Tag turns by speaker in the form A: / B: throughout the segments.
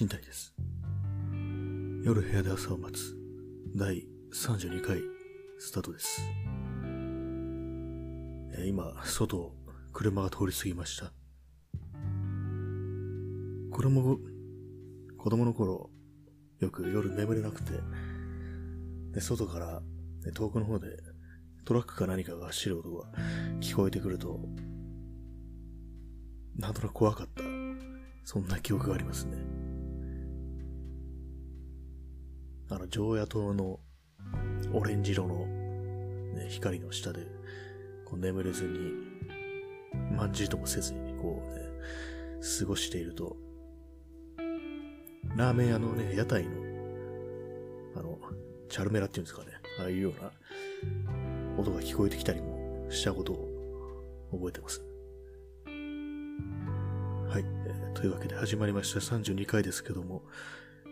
A: 新谷です。夜部屋で朝を待つ第32回スタートです。えー今、外を車が通り過ぎました。これも子供の頃、よく夜眠れなくて、で外から、遠くの方でトラックか何かが走る音が聞こえてくると、なんとなく怖かった。そんな記憶がありますね。あの、常夜灯のオレンジ色の、ね、光の下で、こう眠れずに、まんじりともせずに、こうね、過ごしていると、ラーメン屋のね、屋台の、あの、チャルメラっていうんですかね、ああいうような音が聞こえてきたりもしたことを覚えてます。はい、えーというわけで始まりました32回ですけども、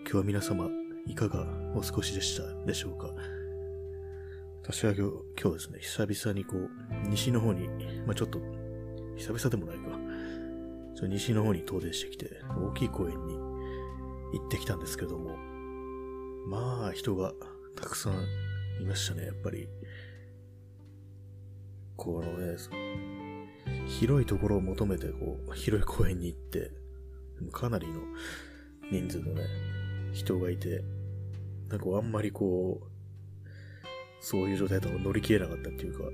A: 今日は皆様いかがお過ごしでしたでしょうか？私は今日ですね、久々にこう、西の方に、まあちょっと、久々でもないか、ちょ西の方に遠出してきて、大きい公園に行ってきたんですけども、まあ人がたくさんいましたね、やっぱり。このね、広いところを求めて、こう、広い公園に行って、かなりの人数のね、人がいて、なんかあんまりこう、そういう状態だと乗り切れなかったっていうか、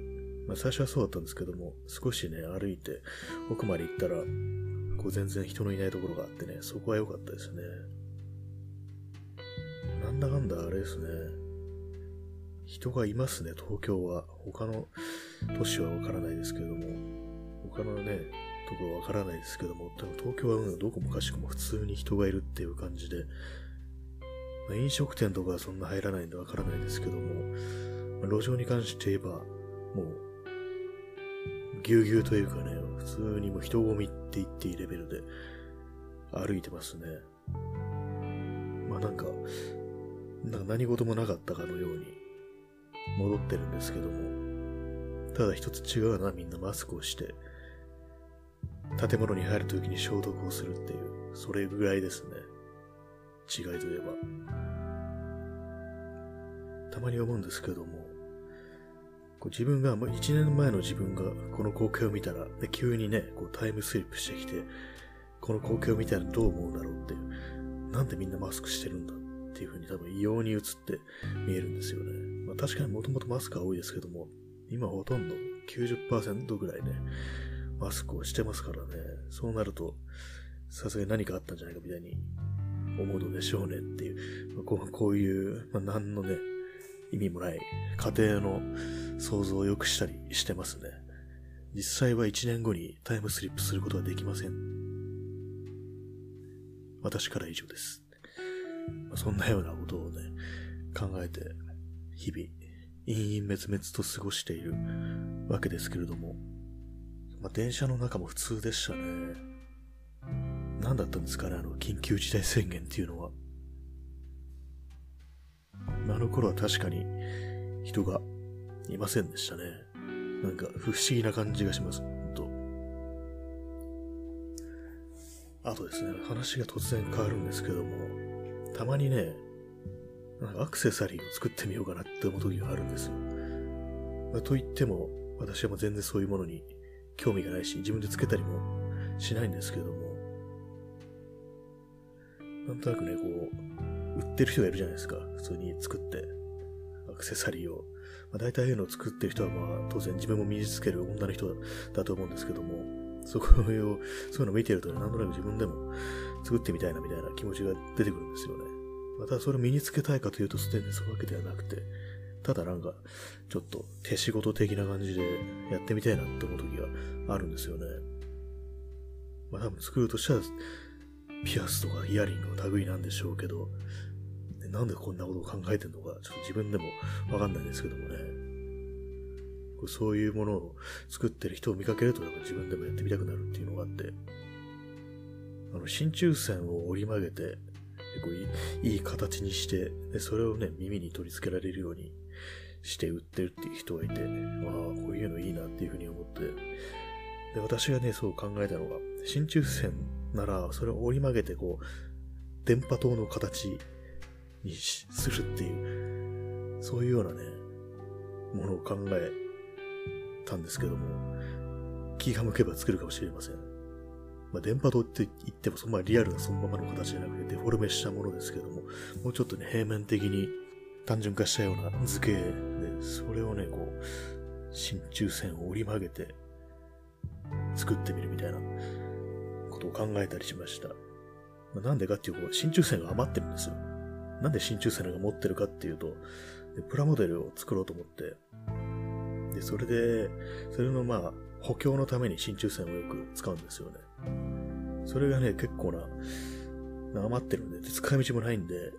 A: まあ最初はそうだったんですけども、少しね、歩いて奥まで行ったら、こう全然人のいないところがあってね、そこは良かったですね。なんだかんだあれですね。人がいますね、東京は。他の都市はわからないですけども。他のね、ところはわからないですけども、多分東京はどこもかしこも普通に人がいるっていう感じで、飲食店とかはそんな入らないんでわからないですけども、まあ路上に関して言えば、もう、ぎゅうぎゅうというかね、普通にもう人混みって言っていいレベルで歩いてますね。まあなんか、なんか何事もなかったかのように戻ってるんですけども、ただ一つ違うのはみんなマスクをして、建物に入るときに消毒をするっていう、それぐらいですね。違いといえば。たまに思うんですけども、こう自分が、もう一年前の自分がこの光景を見たら、で急にね、こうタイムスリップしてきて、この光景を見たらどう思うんだろうっていう、なんでみんなマスクしてるんだっていう風に多分異様に映って見えるんですよね。まあ確かにもともとマスクは多いですけども、今ほとんど90%ぐらいね、マスクをしてますからね。そうなると、さすがに何かあったんじゃないかみたいに思うのでしょうねっていう、まあこうこういう、まあ、何のね、意味もない家庭の想像をよくしたりしてますね。実際は1年後にタイムスリップすることはできません。私から以上です。まあそんなようなことをね、考えて、日々、陰々滅々と過ごしているわけですけれども、まあ、電車の中も普通でしたね。何だったんですかね、あの、緊急事態宣言っていうのは。あの頃は確かに人がいませんでしたね。なんか不思議な感じがします、ほんと。あとですね、話が突然変わるんですけども、たまにね、なんかアクセサリーを作ってみようかなって思う時があるんですよ。まあと言っても、私はもう全然そういうものに興味がないし、自分でつけたりもしないんですけども、なんとなくね、こう、売ってる人がいるじゃないですか。普通に作って、アクセサリーを。まあ、大体ああいうのを作ってる人は、まあ、当然自分も身につける女の人だと思うんですけども、そこを、そういうのを見てるとね、なんとなく自分でも作ってみたいなみたいな気持ちが出てくるんですよね。またそれを身につけたいかというと、すでにそういうわけではなくて、ただなんか、ちょっと手仕事的な感じでやってみたいなって思う時があるんですよね。まあ多分作るとしたら、ピアスとかイヤリングの類なんでしょうけど、なんでこんなことを考えてるのか、ちょっと自分でもわかんないですけどもね。そういうものを作ってる人を見かけると、なんか自分でもやってみたくなるっていうのがあって、あの、真鍮線を折り曲げて、こういいいい形にしてで、それをね、耳に取り付けられるようにして売ってるっていう人がいて、まあ、こういうのいいなっていうふうに思って、で、私がね、そう考えたのが、真鍮線なら、それを折り曲げて、こう、電波塔の形にするっていう、そういうようなね、ものを考えたんですけども、気が向けば作るかもしれません。まあ、電波塔って言ってもそんなリアルなそのままの形じゃなくてデフォルメしたものですけども、もうちょっとね、平面的に単純化したような図形で、それをね、こう、真鍮線を折り曲げて作ってみるみたいなことを考えたりしました。まあ、なんでかっていうと、真鍮線が余ってるんですよ。なんで真鍮線が持ってるかっていうと、プラモデルを作ろうと思って、で、それで、それのまあ、補強のために真鍮線をよく使うんですよね。それがね、結構な、余ってるんで、で使い道もないんで、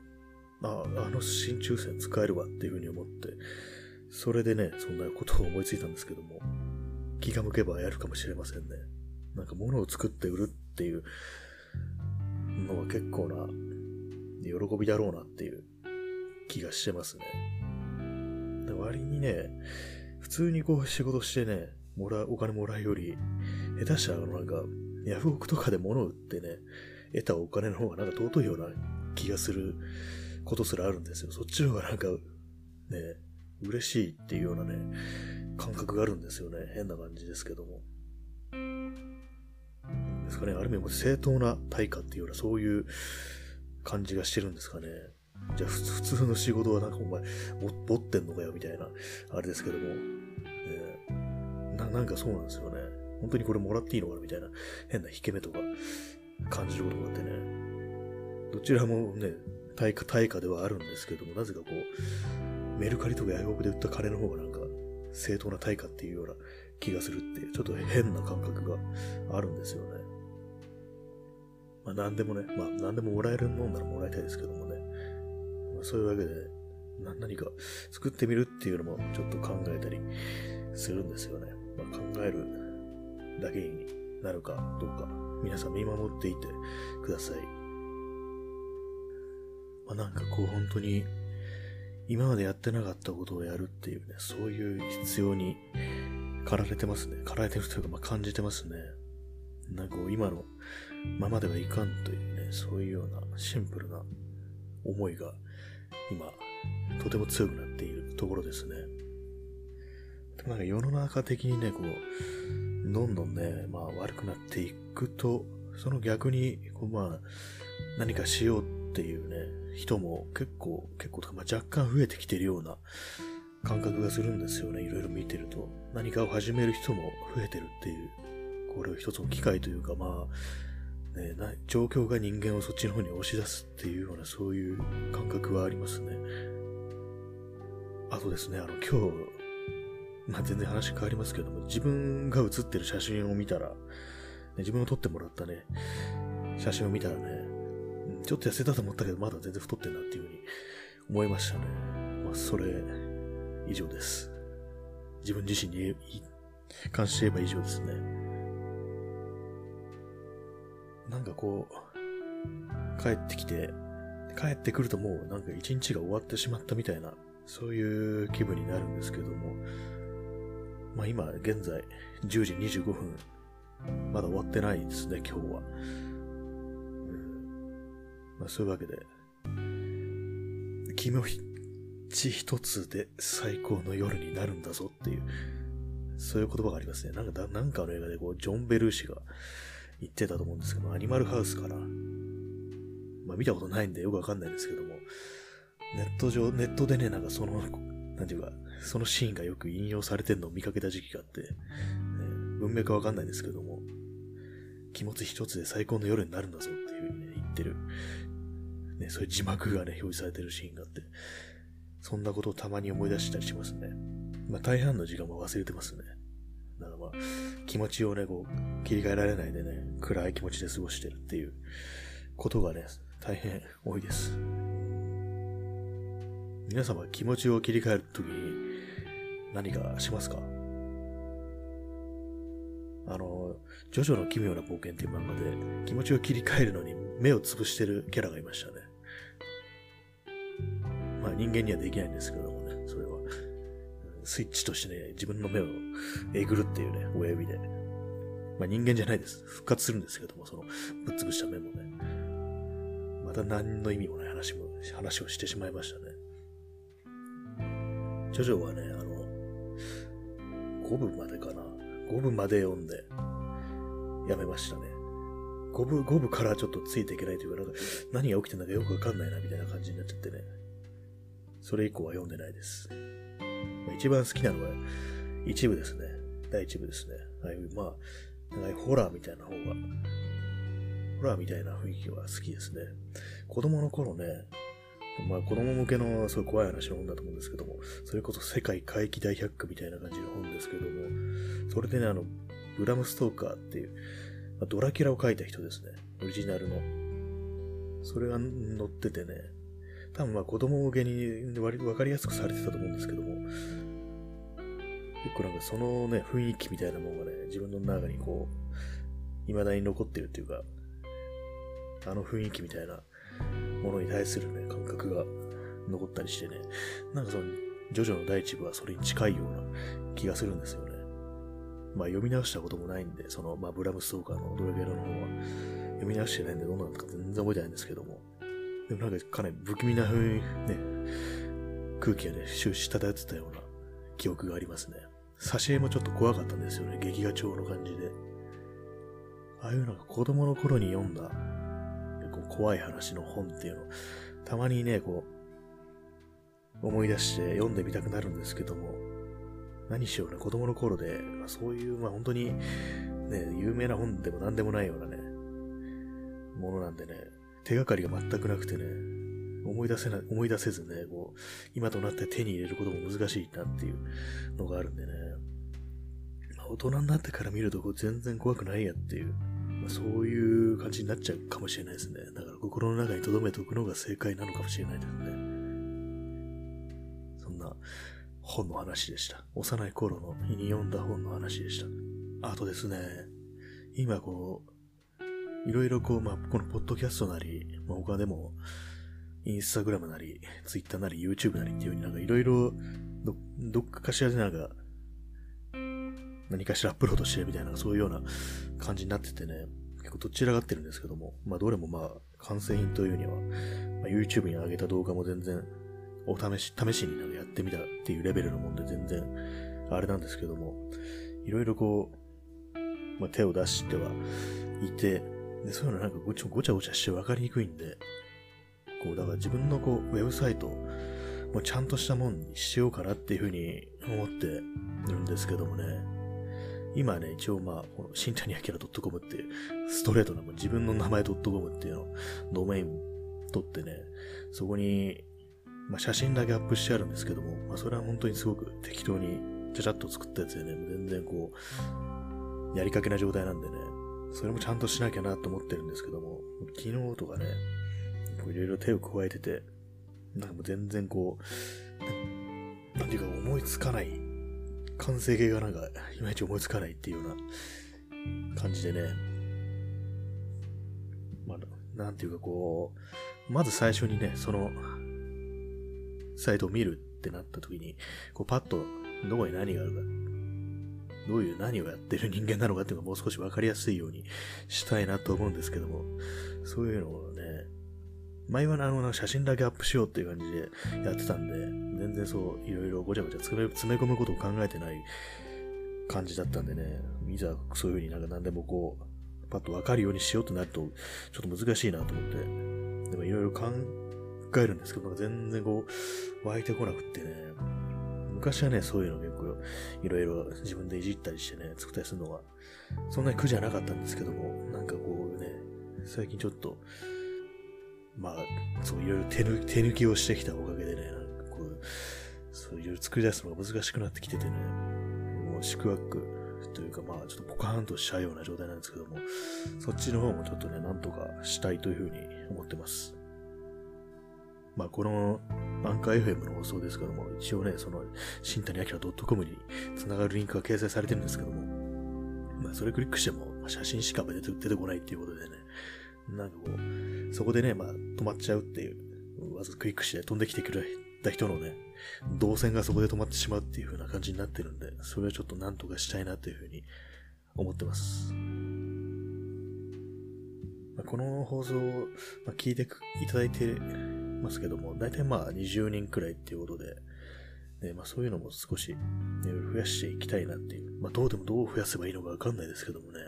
A: あ、あの真鍮線使えるわっていうふうに思って、それでね、そんなことを思いついたんですけども、気が向けばやるかもしれませんね。なんか物を作って売るっていうのは結構な喜びだろうなっていう気がしてますね。で割にね、普通にこう仕事してね、もら、お金もらうより、下手したらなんか、ヤフオクとかで物を売ってね、得たお金の方がなんか尊いような気がすることすらあるんですよ。そっちの方がなんか、ね、嬉しいっていうようなね、感覚があるんですよね。変な感じですけども。ですかね、ある意味正当な対価っていうような、そういう感じがしてるんですかね。じゃあ、普通の仕事はなんかお前、ぼってんのかよ、みたいな、あれですけども。ね、ななんかそうなんですよね。本当にこれもらっていいのかなみたいな変な引け目とか感じることがあってね。どちらもね、対価、対価ではあるんですけども、なぜかこう、メルカリとかヤフオクで売った金の方がなんか正当な対価っていうような気がするっていう、ちょっと変な感覚があるんですよね。まあ何でもね、まあ何でももらえるもんならもらいたいですけどもね。まあ、そういうわけで、ね、何か作ってみるっていうのもちょっと考えたりするんですよね。まあ、考えるだけになるかどうか、皆さん見守っていてください。まあ、なんかこう本当に今までやってなかったことをやるっていうね、そういう必要に駆られてますね。駆られてるというか、まあ、感じてますね。なんか今のままではいかんというね、そういうようなシンプルな思いが今、とても強くなっているところですね。でもなんか世の中的にね、こう、どんどんね、まあ悪くなっていくと、その逆に、こうまあ、何かしようっていうね、人も結構、結構とか、まあ、若干増えてきてるような感覚がするんですよね。いろいろ見てると。何かを始める人も増えてるっていう、これを一つの機会というか、まあ、ね、な状況が人間をそっちの方に押し出すっていうような、そういう感覚はありますね。あとですね、あの、今日、まあ、全然話変わりますけども、自分が写ってる写真を見たら、ね、自分を撮ってもらったね、写真を見たらね、ちょっと痩せたと思ったけど、まだ全然太ってんなっていうふうに思いましたね。まあ、それ、以上です。自分自身に関して言えば以上ですね。なんかこう、帰ってきて、帰ってくるともうなんか一日が終わってしまったみたいな、そういう気分になるんですけども、まあ今現在10時25分、まだ終わってないですね、今日は。まあ、そういうわけで、君ち一つで最高の夜になるんだぞっていう、そういう言葉がありますね。なんか、なんかの映画でこう、ジョン・ベルーシが言ってたと思うんですけど、アニマルハウスかな。まあ見たことないんでよくわかんないんですけども、ネット上、ネットでね、なんかその、なんていうか、そのシーンがよく引用されてるのを見かけた時期があって、ね、文脈はわかんないんですけども、気持ち一つで最高の夜になるんだぞっていう風にね、言ってるね、そういう字幕がね、表示されてるシーンがあって、そんなことをたまに思い出したりしますね。まあ大半の時間も忘れてますね。だからまあ、気持ちをね、こう、切り替えられないでね、暗い気持ちで過ごしてるっていうことがね、大変多いです。皆様気持ちを切り替えるときに何かしますか？あの、ジョジョの奇妙な冒険っていう漫画で気持ちを切り替えるのに目をつぶしてるキャラがいましたね。まあ人間にはできないんですけどもね、それは。スイッチとしてね、自分の目をえぐるっていうね、親指で。まあ人間じゃないです。復活するんですけども、その、ぶっ潰した目もね。また何の意味もない話も、話をしてしまいましたね。ジョジョはね、あの、5部までかな。5部まで読んで、やめましたね。5部、5部からちょっとついていけないというか、なんか何が起きてんだかよくわかんないな、みたいな感じになっちゃってね。それ以降は読んでないです。一番好きなのは、一部ですね。第一部ですね。ああい、まあ、なんかホラーみたいな方が、ホラーみたいな雰囲気は好きですね。子供の頃ね、まあ子供向けのすごい怖い話の本だと思うんですけども、それこそ世界怪奇大百科みたいな感じの本ですけども、それでね、あの、ブラム・ストーカーっていう、まあ、ドラキュラを書いた人ですね。オリジナルの。それが載っててね、多分まあ子供向けに割わかりやすくされてたと思うんですけども、結構なんかそのね、雰囲気みたいなものがね、自分の中にこう、未だに残ってるっていうか、あの雰囲気みたいなものに対するね、感覚が残ったりしてね、なんかその、ジョジョの第一部はそれに近いような気がするんですよね。まあ読み直したこともないんで、その、まあブラムストーカーのドラゲラの方は読み直してないんでどうなのか全然覚えてないんですけども。でもなんかかなり不気味な風にね、空気がね、終始漂ってたような記憶がありますね。挿絵もちょっと怖かったんですよね、劇画調の感じで。ああいうなんか子供の頃に読んだ怖い話の本っていうの、たまにね、こう、思い出して読んでみたくなるんですけども、何しようね、子供の頃で、まあ、そういう、まあ本当に、ね、有名な本でも何でもないようなね、ものなんでね、手がかりが全くなくてね、思い出せな、思い出せずね、こう、今となって手に入れることも難しいなっていうのがあるんでね、大人になってから見るとこう全然怖くないやっていうまあ、そういう感じになっちゃうかもしれないですね。だから心の中に留めておくのが正解なのかもしれないですね。そんな本の話でした。幼い頃の日に読んだ本の話でした。あとですね、今こう、いろいろこう、まあ、このポッドキャストなり、まあ、他でも、インスタグラムなり、ツイッターなり、YouTube なりっていう風になんかいろいろ、どっかしらでなんか、何かしらアップロードしてみたいな、そういうような感じになっててね、結構どちらがってるんですけども、まあどれもまあ完成品というには、まあ、YouTube に上げた動画も全然お試し、試しになんかやってみたっていうレベルのもんで全然あれなんですけども、いろいろこう、まあ、手を出してはいて、でそういうのなんかごちゃごちゃして分かりにくいんで、こう、だから自分のこう、ウェブサイトもうちゃんとしたもんにしようかなっていうふうに思ってるんですけどもね。今ね、一応まあ、この新谷明 .com っていう、ストレートな自分の名前 .com っていうのドメイン取ってね、そこに、まあ写真だけアップしてあるんですけども、まあそれは本当にすごく適当にちゃちゃっと作ったやつでね、全然こう、やりかけな状態なんでね、それもちゃんとしなきゃなと思ってるんですけども、昨日とかね、いろいろ手を加えてて、なんかもう全然こう、なんていうか思いつかない完成形がなんか、いまいち思いつかないっていうような感じでね。まあ、なんていうかこう、まず最初にね、その、サイトを見るってなった時に、こうパッとどこに何があるか、どういう何をやってる人間なのかっていうのがもう少しわかりやすいようにしたいなと思うんですけども、そういうのをね、前はあの、写真だけアップしようっていう感じでやってたんで、全然そう、いろいろごちゃごちゃ詰め詰め込むことを考えてない感じだったんでね、いざそういう風になんか何でもこう、パッとわかるようにしようとなると、ちょっと難しいなと思って、でもいろいろ考えるんですけど、全然こう、湧いてこなくってね、昔はね、そういうの結構、いろいろ自分でいじったりしてね、作ったりするのが、そんなに苦じゃなかったんですけども、なんかこうね、最近ちょっと、まあ、そう、いろいろ手抜手抜きをしてきたおかげでね、なんかこう、そういろいろ作り出すのが難しくなってきててね、もう宿泊というか、まあ、ちょっとポカーンとしちゃうような状態なんですけども、そっちの方もちょっとね、なんとかしたいというふうに思ってます。まあ、この、アンカー FM の放送ですけども、一応ね、その、新谷明 .com に繋がるリンクが掲載されてるんですけども、まあ、それクリックしても、写真しか出て出てこないっていうことでね、なんかこう、そこでね、まあ、止まっちゃうっていう、わざクリックして飛んできてくれた人のね、動線がそこで止まってしまうっていう風な感じになってるんで、それはちょっとなんとかしたいなという風に思ってます。まあ、この放送を、ま、聞いていただいてますけども、大体まあ20人くらいっていうことで、ね、まあそういうのも少し、ね、増やしていきたいなっていう。まあどうでもどう増やせばいいのかわかんないですけどもね。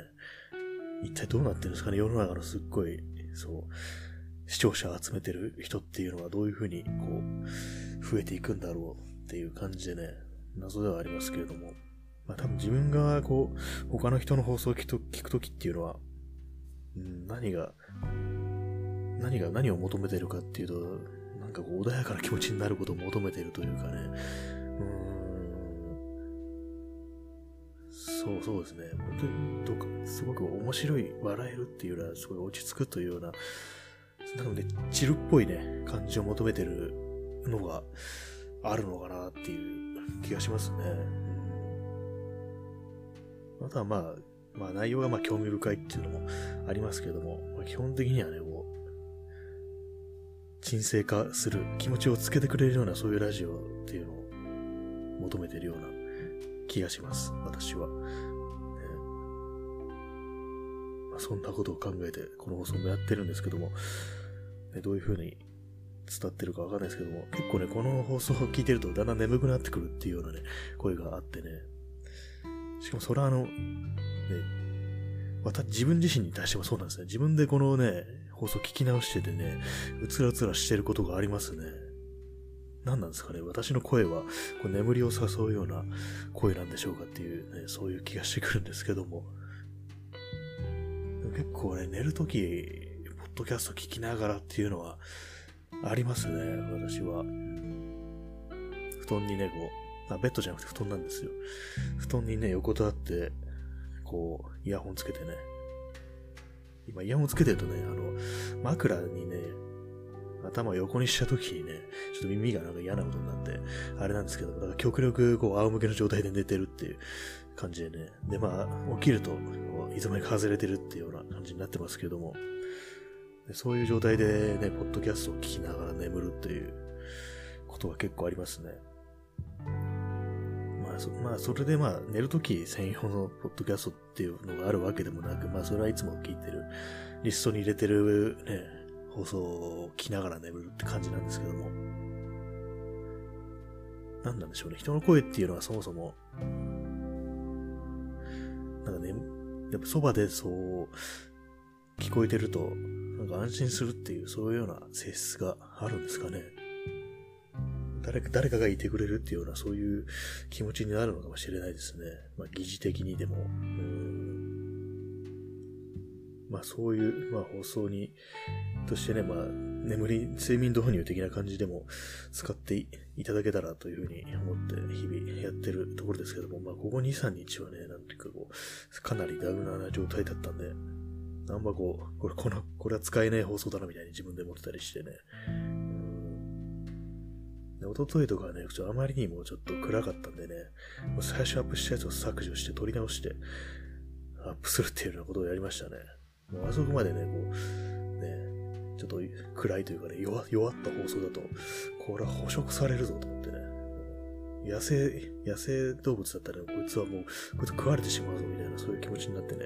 A: 一体どうなってるんですかね？世の中のすっごい、そう、視聴者を集めてる人っていうのはどういうふうに、こう、増えていくんだろうっていう感じでね、謎ではありますけれども。まあ多分自分がこう、他の人の放送を聞くときっていうのは、うん、何が、何が何を求めてるかっていうと、なんかこう穏やかな気持ちになることを求めているというかね、うん、そうそうですね、本当にどか、すごく面白い、笑えるっていうのはすごい落ち着くというような、なので、チルっぽいね、感じを求めてるのがあるのかなっていう気がしますね。うん、あとはまあ、まあ内容がまあ興味深いっていうのもありますけれども、まあ、基本的にはね、こう、沈静化する気持ちをつけてくれるようなそういうラジオっていうのを求めてるような気がします、私は。そんなことを考えてこの放送もやってるんですけども、ね、どういう風に伝わってるかわかんないですけども、結構ね、この放送を聞いてるとだんだん眠くなってくるっていうようなね、声があってね、しかもそれはあの、ね、また自分自身に対してもそうなんですね。自分でこのね、放送聞き直しててね、うつらうつらしてることがありますね。何なんですかね私の声はこう眠りを誘うような声なんでしょうかっていうね、そういう気がしてくるんですけども。結構ね、寝るとき、ポッドキャスト聞きながらっていうのはありますね、私は。布団にね、こう、あ、ベッドじゃなくて布団なんですよ。布団にね、横たわって、こう、イヤホンつけてね。今、イヤホンつけてるとね、あの、枕にね、頭を横にした時にね、ちょっと耳がなんか嫌なことになって、あれなんですけど、だから極力こう仰向けの状態で寝てるっていう感じでね。で、まあ、起きると、いつまにか外れてるっていうような感じになってますけども、そういう状態でね、ポッドキャストを聞きながら眠るっていうことが結構ありますね。そまあ、それでまあ、寝るとき専用のポッドキャストっていうのがあるわけでもなく、まあ、それはいつも聞いてる、リストに入れてるね、放送を聞きながら眠るって感じなんですけども。何なんでしょうね。人の声っていうのはそもそも、なんかね、やっぱそばでそう聞こえてると、なんか安心するっていう、そういうような性質があるんですかね。誰か、誰かがいてくれるっていうような、そういう気持ちになるのかもしれないですね。まあ、疑似的にでも。まあ、そういう、まあ、放送に、としてね、まあ、眠り、睡眠導入的な感じでも使っていただけたらというふうに思って日々やってるところですけども、まあ、ここ2、3日はね、なんていうかこう、かなりダウナーな状態だったんで、あんまこう、これ、この、これは使えない放送だなみたいに自分で思ってたりしてね。おとといとかね、あまりにもちょっと暗かったんでね、もう最初アップしたやつを削除して撮り直してアップするっていうようなことをやりましたね。もうあそこまでね、こう、ちょっと暗いというかね、弱弱った放送だと、これは捕食されるぞと思ってね。野生、野生動物だったら、こいつはもう、こいつ食われてしまうぞみたいな、そういう気持ちになってね、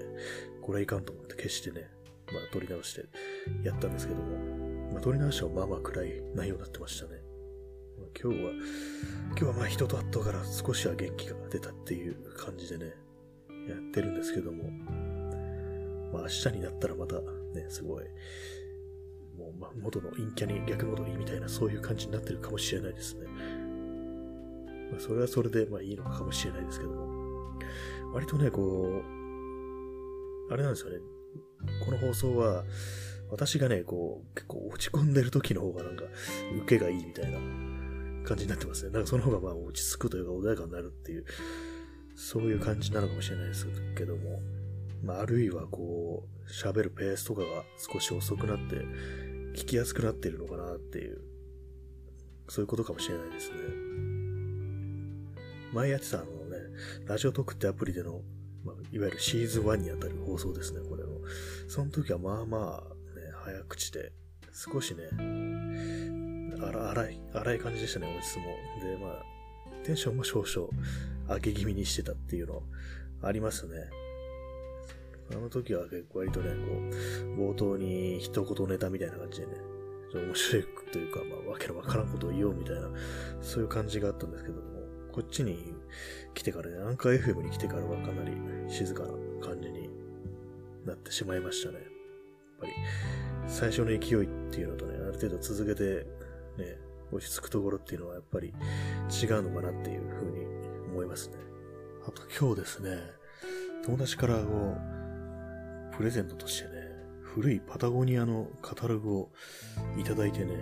A: これはいかんと思って消してね、まあ撮り直してやったんですけども、まあ撮り直しはまあまあ暗い内容になってましたね。ま今日は、今日はまあ人と会ったから少しは元気が出たっていう感じでね、やってるんですけども、まあ明日になったらまたね、すごい、もう、まあ、元の陰キャに逆戻りみたいなそういう感じになってるかもしれないですね。まあそれはそれでまあいいのかもしれないですけども、割とね、こう、あれなんですよね、この放送は、私がね、こう、結構落ち込んでる時の方がなんか、受けがいいみたいな感じになってますね。なんかその方がまあ落ち着くというか穏やかになるっていう、そういう感じなのかもしれないですけども、まああるいはこう、喋るペースとかが少し遅くなって、聞きやすくなってるのかなっていう、そういうことかもしれないですね。前やってたあのね、ラジオトークってアプリでの、まあ、いわゆるシーズン1にあたる放送ですね、これの。その時はまあまあ、ね、早口で、少しね、荒い、荒い感じでしたね、音質も。で、まあ、テンションも少々上げ気味にしてたっていうのありますね。あの時は結構割とね、こう、冒頭に一言ネタみたいな感じでね、ちょっと面白いというか、まあ、わけのわからんことを言おうみたいな、そういう感じがあったんですけども、こっちに来てからね、アンカー FM に来てからはかなり静かな感じになってしまいましたね。やっぱり、最初の勢いっていうのとね、ある程度続けて、ね、落ち着くところっていうのはやっぱり違うのかなっていうふうに思いますね。あと今日ですね、友達からこう、プレゼントとしてね、古いパタゴニアのカタログをいただいてね、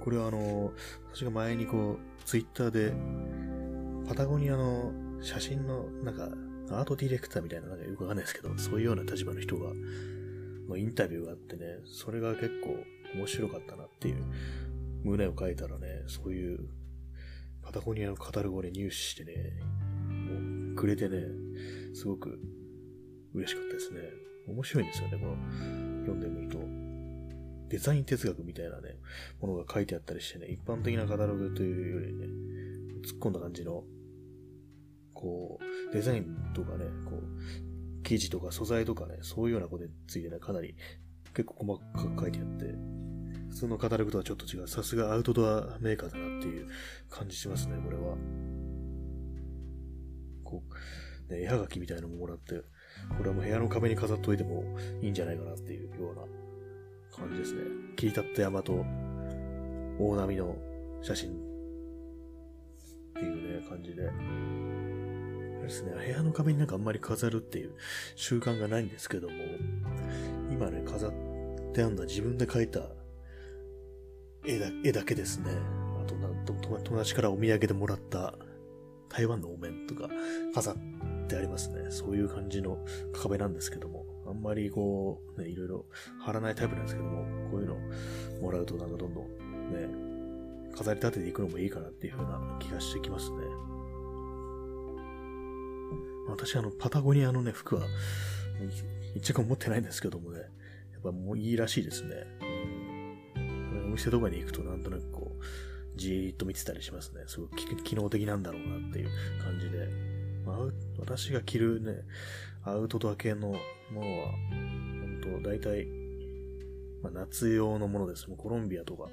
A: これはあの、私が前にこう、ツイッターで、パタゴニアの写真の、なんか、アートディレクターみたいな、なんかよくわかんないですけど、そういうような立場の人が、のインタビューがあってね、それが結構面白かったなっていう胸を書いたらね、そういうパタゴニアのカタログをね、入手してね、もうくれてね、すごく嬉しかったですね。面白いんですよね、この、読んでみると。デザイン哲学みたいなね、ものが書いてあったりしてね、一般的なカタログというよりね、突っ込んだ感じの、こう、デザインとかね、こう、生地とか素材とかね、そういうようなことについてね、かなり結構細かく書いてあって、普通のカタログとはちょっと違う。さすがアウトドアメーカーだなっていう感じしますね、これは。こう、ね、絵はがきみたいなのももらって、これはもう部屋の壁に飾っといてもいいんじゃないかなっていうような感じですね。切り立った山と大波の写真っていうね、感じで。ですね、部屋の壁になんかあんまり飾るっていう習慣がないんですけども、今ね、飾ってあんだ自分で描いた絵だ絵だけですね。あとな、友達からお土産でもらった台湾のお面とか飾ってありますね。そういう感じの壁なんですけども、あんまりこう、ね、いろいろ貼らないタイプなんですけども、こういうのもらうとなんかどんどんね、飾り立てていくのもいいかなっていう風な気がしてきますね。私あの、パタゴニアのね、服は、一着も持ってないんですけどもね、やっぱもういいらしいですね。お店とかに行くとなんとなくこう、じーっと見てたりしますね。すごく機能的なんだろうなっていう感じで。私が着るね、アウトドア系のものは、本当大体、まあ、夏用のものです。もうコロンビアとか、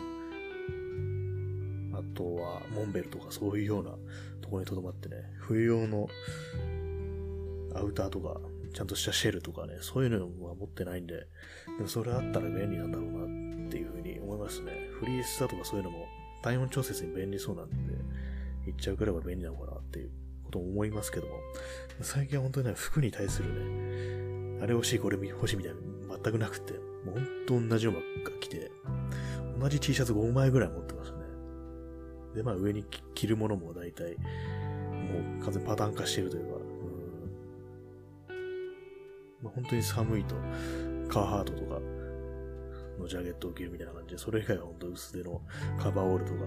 A: あとはモンベルとかそういうようなところに留まってね、冬用のアウターとか、ちゃんとしたシェルとかね、そういうのは持ってないんで、でもそれあったら便利なんだろうなっていうふうに思いますね。フリースだとかそういうのも体温調節に便利そうなんで、言っちゃうくらいは便利なのかなっていうと思いますけども、最近は本当にね、服に対するね、あれ欲しい、これ欲しいみたいな全くなくて、もう本当同じのばっか着て、同じ T シャツ5枚ぐらい持ってますね。で、まあ上に着るものも大体、もう完全パターン化してるというか、まあ、本当に寒いと、カーハートとかのジャケットを着るみたいな感じで、それ以外は本当薄手のカバーオールとか、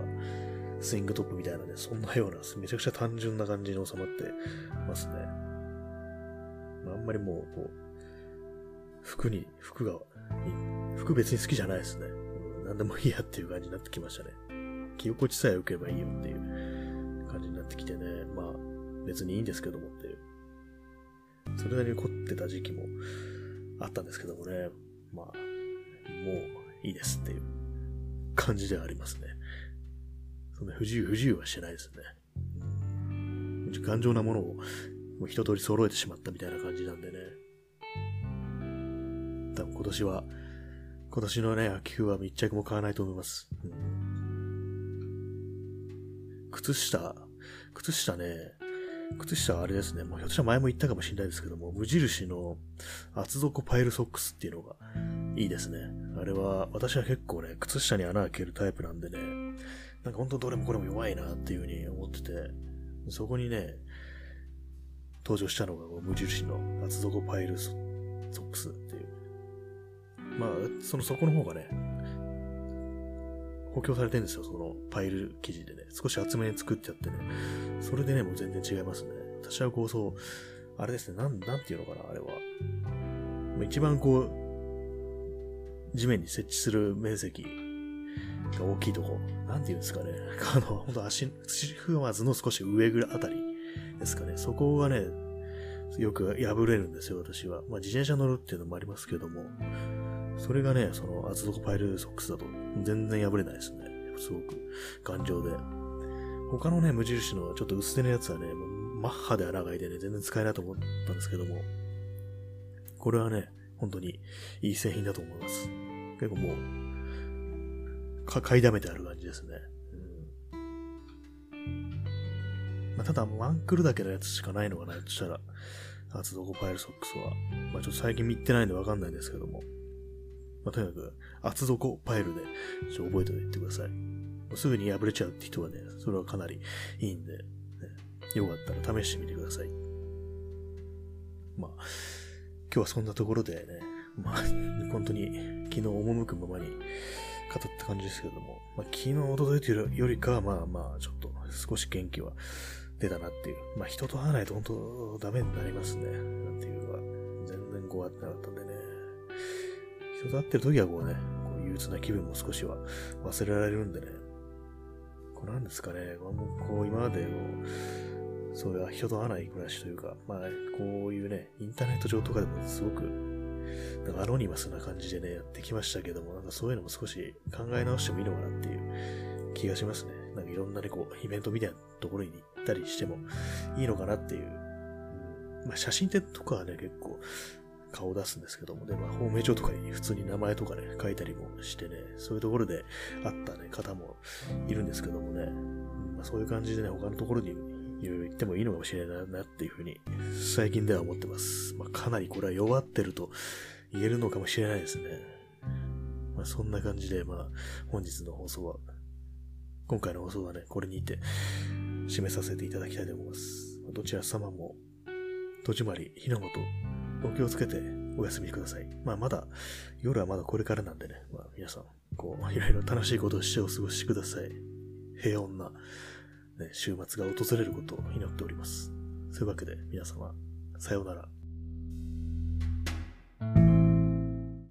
A: スイングトップみたいなね、そんなような、めちゃくちゃ単純な感じに収まってますね。あ、んまりもう、こう、服に、服が、服別に好きじゃないですね。何でもいいやっていう感じになってきましたね。着心地さえ良ければいいよっていう感じになってきてね。まあ、別にいいんですけどもっていう。それなりに凝ってた時期もあったんですけどもね。まあ、もういいですっていう感じではありますね。そんな不自由、不自由はしてないですね。頑丈なものをもう一通り揃えてしまったみたいな感じなんでね。多分今年は、今年のね、秋冬は密着も買わないと思います。うん、靴下、靴下ね、靴下はあれですね、もうひょっとしたら前も言ったかもしれないですけども、無印の厚底パイルソックスっていうのがいいですね。あれは、私は結構ね、靴下に穴開けるタイプなんでね、なんか本当どれもこれも弱いなっていう風に思ってて、そこにね、登場したのが無印の厚底パイルソックスっていう。まあ、その底の方がね、補強されてるんですよ、そのパイル生地でね。少し厚めに作ってやってね。それでね、もう全然違いますね。私はこう、そう、あれですね、なん、なんていうのかな、あれは。一番こう、地面に設置する面積大きいとこ。なんていうんですかね。あの、ほんと足、土踏まずの少し上ぐらいあたりですかね。そこがね、よく破れるんですよ、私は。まあ、自転車乗るっていうのもありますけども、それがね、その厚底パイルソックスだと全然破れないですね。すごく頑丈で。他のね、無印のちょっと薄手のやつはね、もうマッハで穴が開いてね、全然使えないと思ったんですけども、これはね、本当にいい製品だと思います。結構もう、か、買いだめてある感じですね。うんまあ、ただ、ワンクルだけのやつしかないのかな、としたら、厚底パイルソックスは。まあ、ちょっと最近見てないんでわかんないんですけども。まあ、とにかく、厚底パイルで、ちょっと覚えておいてください。すぐに破れちゃうって人はね、それはかなりいいんで、ね、よかったら試してみてください。まあ、今日はそんなところでね、まあ、本当に昨日赴くままに語った感じですけども、まあ、昨日、おとといというよりかは、まあまあ、ちょっと少し元気は出たなっていう。まあ人と会わないと本当ダメになりますね。なんていうか、全然こうやってなかったんでね。人と会ってる時はこうね、こう憂鬱な気分も少しは忘れられるんでね。こうなんですかね、こう今までそういう人と会わない暮らしというか、まあこういうね、インターネット上とかでもすごくなんかアノニマスな感じでね、やってきましたけども、なんかそういうのも少し考え直してもいいのかなっていう気がしますね。なんかいろんなね、こう、イベントみたいなところに行ったりしてもいいのかなっていう。まあ、写真展とかはね、結構顔出すんですけどもね、まあ、ホームページとかに普通に名前とかね、書いたりもしてね、そういうところで会ったね、方もいるんですけどもね、うんまあ、そういう感じでね、他のところにいろいろ行ってもいいのかもしれないなっていうふうに、最近では思ってます。まあ、かなりこれは弱ってると言えるのかもしれないですね。まあ、そんな感じで、まあ、本日の放送は今回の放送はね、これにて締めさせていただきたいと思います。どちら様も、戸締まり、火の元、お気をつけてお休みください。まあまだ、夜はまだこれからなんでね、まあ皆さん、こう、いろいろ楽しいことをしてお過ごしください。平穏な、週末が訪れることを祈っております。そういうわけで皆様、さようなら。